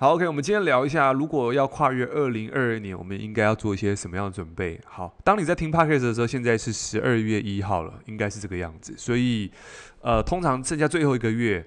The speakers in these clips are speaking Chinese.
好，OK，我们今天聊一下，如果要跨越二零二二年，我们应该要做一些什么样的准备？好，当你在听 Podcast 的时候，现在是十二月一号了，应该是这个样子。所以，呃，通常剩下最后一个月，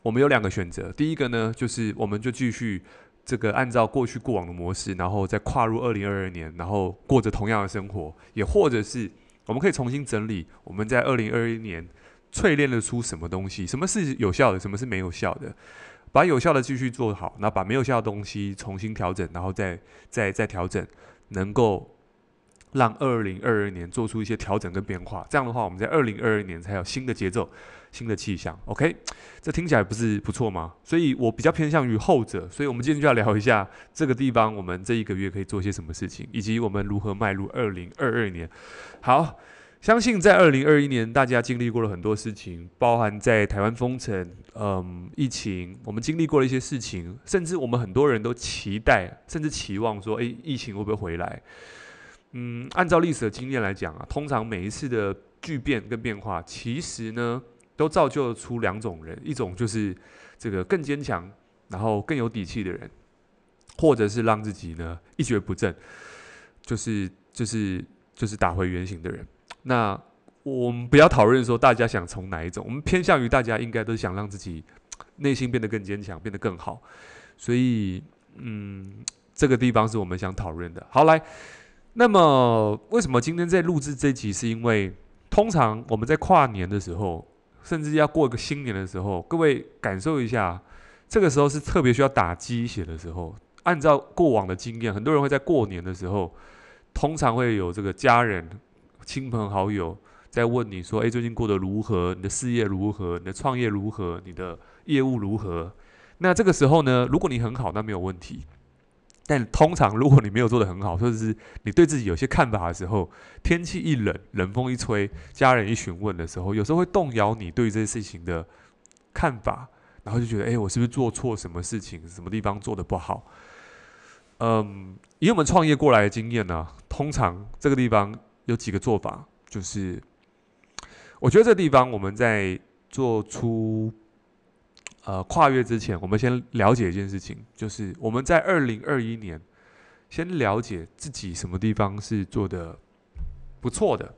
我们有两个选择。第一个呢，就是我们就继续这个按照过去过往的模式，然后再跨入二零二二年，然后过着同样的生活。也或者是我们可以重新整理，我们在二零二一年淬炼了出什么东西？什么是有效的？什么是没有效的？把有效的继续做好，那把没有效的东西重新调整，然后再再再调整，能够让二零二二年做出一些调整跟变化。这样的话，我们在二零二二年才有新的节奏、新的气象。OK，这听起来不是不错吗？所以我比较偏向于后者。所以我们今天就要聊一下这个地方，我们这一个月可以做些什么事情，以及我们如何迈入二零二二年。好。相信在二零二一年，大家经历过了很多事情，包含在台湾封城、嗯，疫情，我们经历过了一些事情，甚至我们很多人都期待，甚至期望说，诶，疫情会不会回来？嗯，按照历史的经验来讲啊，通常每一次的巨变跟变化，其实呢，都造就出两种人，一种就是这个更坚强，然后更有底气的人，或者是让自己呢一蹶不振，就是就是就是打回原形的人。那我们不要讨论说大家想从哪一种，我们偏向于大家应该都想让自己内心变得更坚强，变得更好。所以，嗯，这个地方是我们想讨论的。好，来，那么为什么今天在录制这集？是因为通常我们在跨年的时候，甚至要过一个新年的时候，各位感受一下，这个时候是特别需要打鸡血的时候。按照过往的经验，很多人会在过年的时候，通常会有这个家人。亲朋好友在问你说：“诶，最近过得如何？你的事业如何？你的创业如何？你的业务如何？”那这个时候呢，如果你很好，那没有问题。但通常如果你没有做得很好，或者是你对自己有些看法的时候，天气一冷，冷风一吹，家人一询问的时候，有时候会动摇你对这些事情的看法，然后就觉得：“诶，我是不是做错什么事情？什么地方做得不好？”嗯，以我们创业过来的经验呢，通常这个地方。有几个做法，就是我觉得这地方我们在做出呃跨越之前，我们先了解一件事情，就是我们在二零二一年先了解自己什么地方是做的不错的，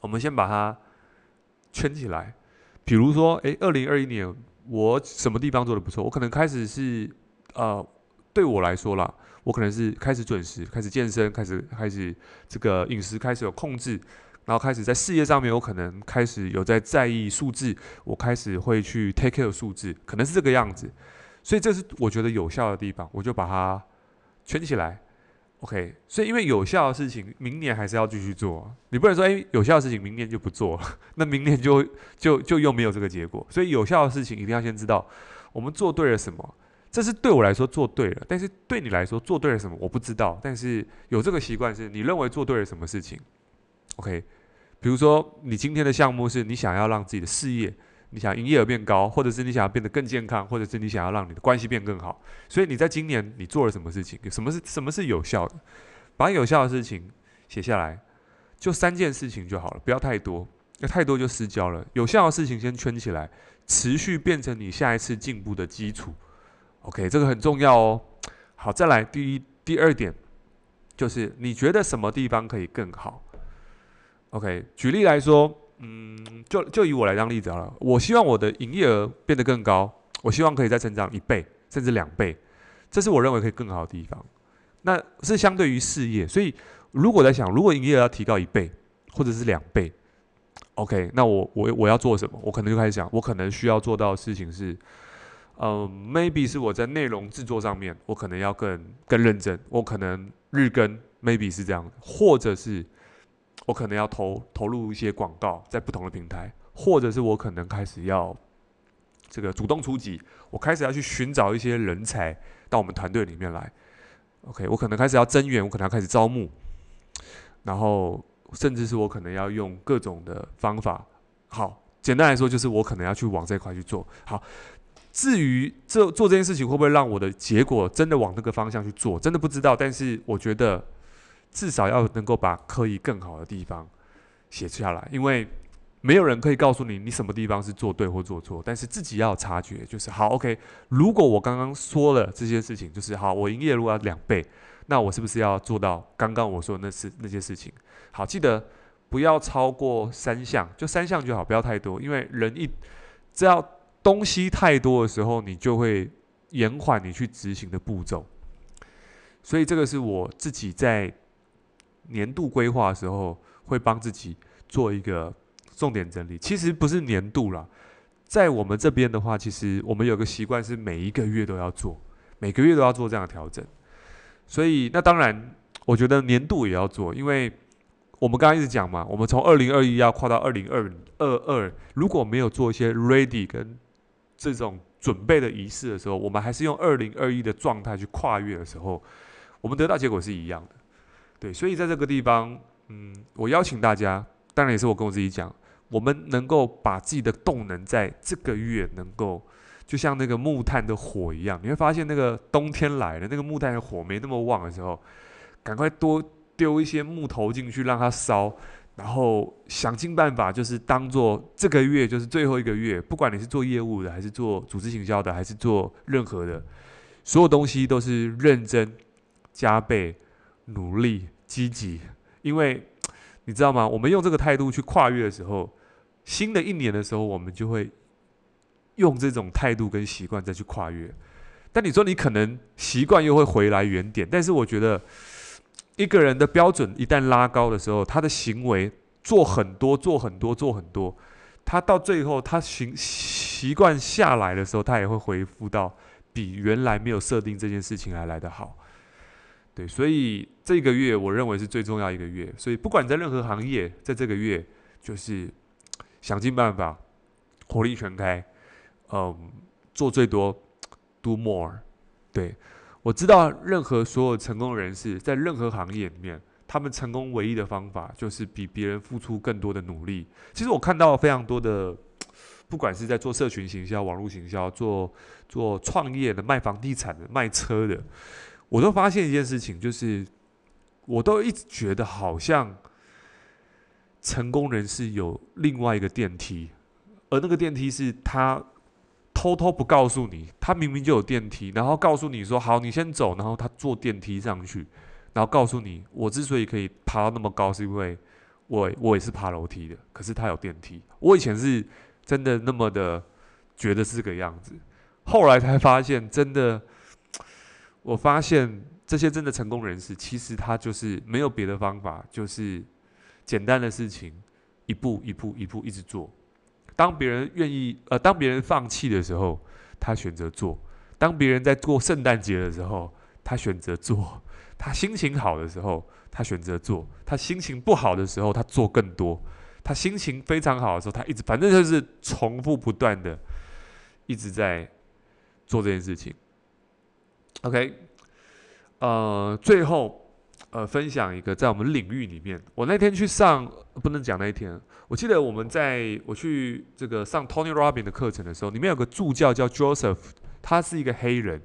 我们先把它圈起来。比如说，诶，二零二一年我什么地方做的不错？我可能开始是呃，对我来说啦。我可能是开始准时，开始健身，开始开始这个饮食开始有控制，然后开始在事业上面，我可能开始有在在意数字，我开始会去 take care 数字，可能是这个样子。所以这是我觉得有效的地方，我就把它圈起来。OK，所以因为有效的事情，明年还是要继续做。你不能说，诶，有效的事情明年就不做了，那明年就就就又没有这个结果。所以有效的事情一定要先知道我们做对了什么。这是对我来说做对了，但是对你来说做对了什么我不知道。但是有这个习惯是你认为做对了什么事情，OK？比如说你今天的项目是你想要让自己的事业，你想营业额变高，或者是你想要变得更健康，或者是你想要让你的关系变更好。所以你在今年你做了什么事情？什么是什么是有效的？把有效的事情写下来，就三件事情就好了，不要太多，要太多就失焦了。有效的事情先圈起来，持续变成你下一次进步的基础。OK，这个很重要哦。好，再来第一、第二点，就是你觉得什么地方可以更好？OK，举例来说，嗯，就就以我来当例子好了。我希望我的营业额变得更高，我希望可以再成长一倍甚至两倍，这是我认为可以更好的地方。那是相对于事业，所以如果在想，如果营业额要提高一倍或者是两倍，OK，那我我我要做什么？我可能就开始想，我可能需要做到的事情是。呃、um，maybe 是我在内容制作上面，我可能要更更认真，我可能日更，maybe 是这样，或者是我可能要投投入一些广告在不同的平台，或者是我可能开始要这个主动出击，我开始要去寻找一些人才到我们团队里面来。OK，我可能开始要增援，我可能要开始招募，然后甚至是我可能要用各种的方法。好，简单来说就是我可能要去往这块去做好。至于这做这件事情会不会让我的结果真的往那个方向去做，真的不知道。但是我觉得至少要能够把可以更好的地方写下来，因为没有人可以告诉你你什么地方是做对或做错，但是自己要察觉，就是好，OK。如果我刚刚说了这些事情，就是好，我营业如果要两倍，那我是不是要做到刚刚我说的那事那些事情？好，记得不要超过三项，就三项就好，不要太多，因为人一只要东西太多的时候，你就会延缓你去执行的步骤。所以这个是我自己在年度规划的时候会帮自己做一个重点整理。其实不是年度啦，在我们这边的话，其实我们有个习惯是每一个月都要做，每个月都要做这样的调整。所以那当然，我觉得年度也要做，因为我们刚刚一直讲嘛，我们从二零二一要跨到二零二二二，如果没有做一些 ready 跟这种准备的仪式的时候，我们还是用二零二一的状态去跨越的时候。我们得到结果是一样的，对，所以在这个地方，嗯，我邀请大家，当然也是我跟我自己讲，我们能够把自己的动能在这个月能够，就像那个木炭的火一样，你会发现那个冬天来了，那个木炭的火没那么旺的时候，赶快多丢一些木头进去让它烧，然后想尽办法，就是当做这个月就是最后一个月，不管你是做业务的，还是做组织行销的，还是做任何的，所有东西都是认真。加倍努力、积极，因为你知道吗？我们用这个态度去跨越的时候，新的一年的时候，我们就会用这种态度跟习惯再去跨越。但你说你可能习惯又会回来原点，但是我觉得一个人的标准一旦拉高的时候，他的行为做很多、做很多、做很多，他到最后他习习惯下来的时候，他也会回复到比原来没有设定这件事情还来得好。对，所以这个月我认为是最重要一个月。所以不管在任何行业，在这个月就是想尽办法，火力全开，嗯，做最多，do more。对，我知道任何所有成功人士在任何行业里面，他们成功唯一的方法就是比别人付出更多的努力。其实我看到非常多的，不管是在做社群行销、网络行销、做做创业的、卖房地产的、卖车的。我都发现一件事情，就是我都一直觉得好像成功人士有另外一个电梯，而那个电梯是他偷偷不告诉你，他明明就有电梯，然后告诉你说好，你先走，然后他坐电梯上去，然后告诉你，我之所以可以爬到那么高，是因为我我也是爬楼梯的，可是他有电梯。我以前是真的那么的觉得是这个样子，后来才发现真的。我发现这些真的成功人士，其实他就是没有别的方法，就是简单的事情，一步一步一步一直做。当别人愿意，呃，当别人放弃的时候，他选择做；当别人在过圣诞节的时候，他选择做；他心情好的时候，他选择做；他心情不好的时候，他做更多；他心情非常好的时候，他一直，反正就是重复不断的一直在做这件事情。OK，呃，最后呃，分享一个在我们领域里面，我那天去上，不能讲那一天，我记得我们在我去这个上 Tony Robbins 的课程的时候，里面有个助教叫 Joseph，他是一个黑人，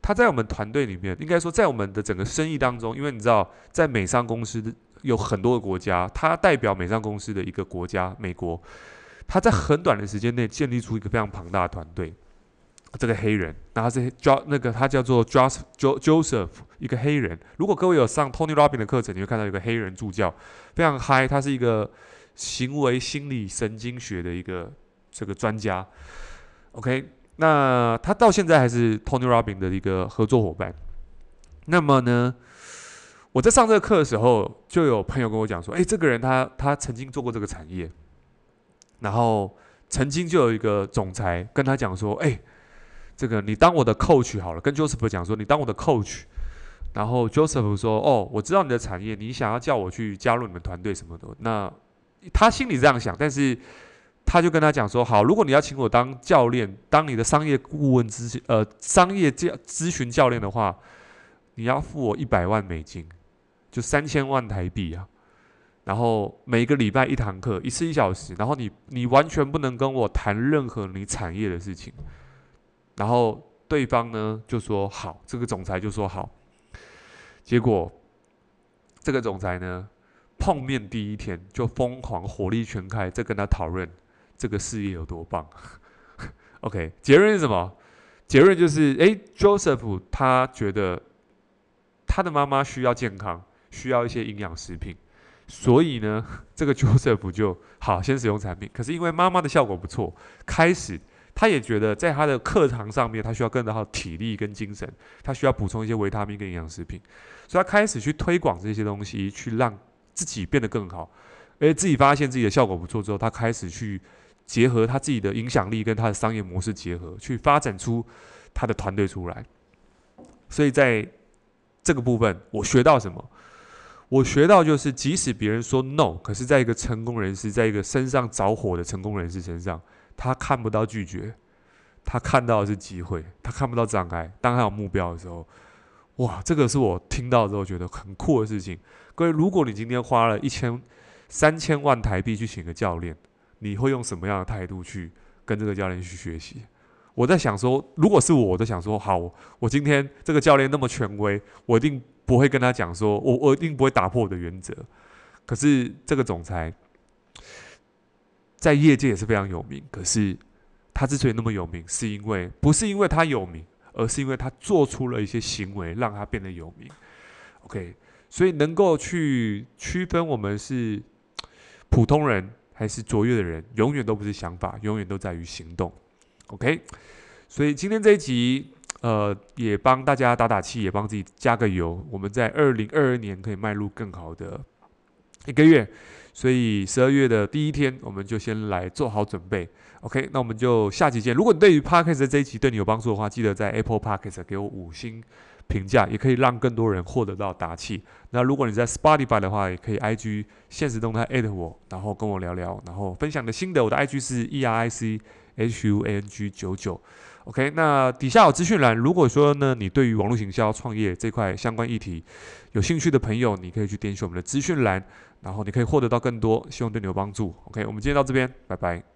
他在我们团队里面，应该说在我们的整个生意当中，因为你知道，在美商公司有很多个国家，他代表美商公司的一个国家美国，他在很短的时间内建立出一个非常庞大的团队。这个黑人，那他是 Jo 那个他叫做 Joseph Joseph 一个黑人。如果各位有上 Tony Robbins 的课程，你会看到有个黑人助教，非常嗨。他是一个行为心理神经学的一个这个专家。OK，那他到现在还是 Tony Robbins 的一个合作伙伴。那么呢，我在上这个课的时候，就有朋友跟我讲说：“哎，这个人他他曾经做过这个产业，然后曾经就有一个总裁跟他讲说：‘哎’。”这个你当我的 coach 好了，跟 Joseph 讲说你当我的 coach，然后 Joseph 说哦，我知道你的产业，你想要叫我去加入你们团队什么的，那他心里这样想，但是他就跟他讲说好，如果你要请我当教练，当你的商业顾问咨询呃商业教咨询教练的话，你要付我一百万美金，就三千万台币啊，然后每个礼拜一堂课，一次一小时，然后你你完全不能跟我谈任何你产业的事情。然后对方呢就说好，这个总裁就说好。结果这个总裁呢碰面第一天就疯狂火力全开，在跟他讨论这个事业有多棒。OK，结论是什么？结论就是，诶，Joseph 他觉得他的妈妈需要健康，需要一些营养食品，所以呢，这个 Joseph 就好先使用产品。可是因为妈妈的效果不错，开始他也觉得在他的课堂上面，他需要更好的体力跟精神，他需要补充一些维他命跟营养食品，所以他开始去推广这些东西，去让自己变得更好。而自己发现自己的效果不错之后，他开始去。结合他自己的影响力跟他的商业模式结合，去发展出他的团队出来。所以在这个部分，我学到什么？我学到就是，即使别人说 no，可是在一个成功人士，在一个身上着火的成功人士身上，他看不到拒绝，他看到的是机会，他看不到障碍。当他有目标的时候，哇，这个是我听到之后觉得很酷的事情。各位，如果你今天花了一千、三千万台币去请个教练，你会用什么样的态度去跟这个教练去学习？我在想说，如果是我，我都想说，好，我今天这个教练那么权威，我一定不会跟他讲说，我我一定不会打破我的原则。可是这个总裁在业界也是非常有名，可是他之所以那么有名，是因为不是因为他有名，而是因为他做出了一些行为让他变得有名。OK，所以能够去区分我们是普通人。还是卓越的人，永远都不是想法，永远都在于行动。OK，所以今天这一集，呃，也帮大家打打气，也帮自己加个油。我们在二零二二年可以迈入更好的一个月，所以十二月的第一天，我们就先来做好准备。OK，那我们就下集见。如果你对于 Podcast 这一集对你有帮助的话，记得在 Apple Podcast 给我五星。评价也可以让更多人获得到打气。那如果你在 Spotify 的话，也可以 IG 现实动态 at 我，然后跟我聊聊，然后分享的心得。我的 IG 是 E R I C H U A N G 九九。OK，那底下有资讯栏。如果说呢，你对于网络行销创业这块相关议题有兴趣的朋友，你可以去点选我们的资讯栏，然后你可以获得到更多，希望对你有帮助。OK，我们今天到这边，拜拜。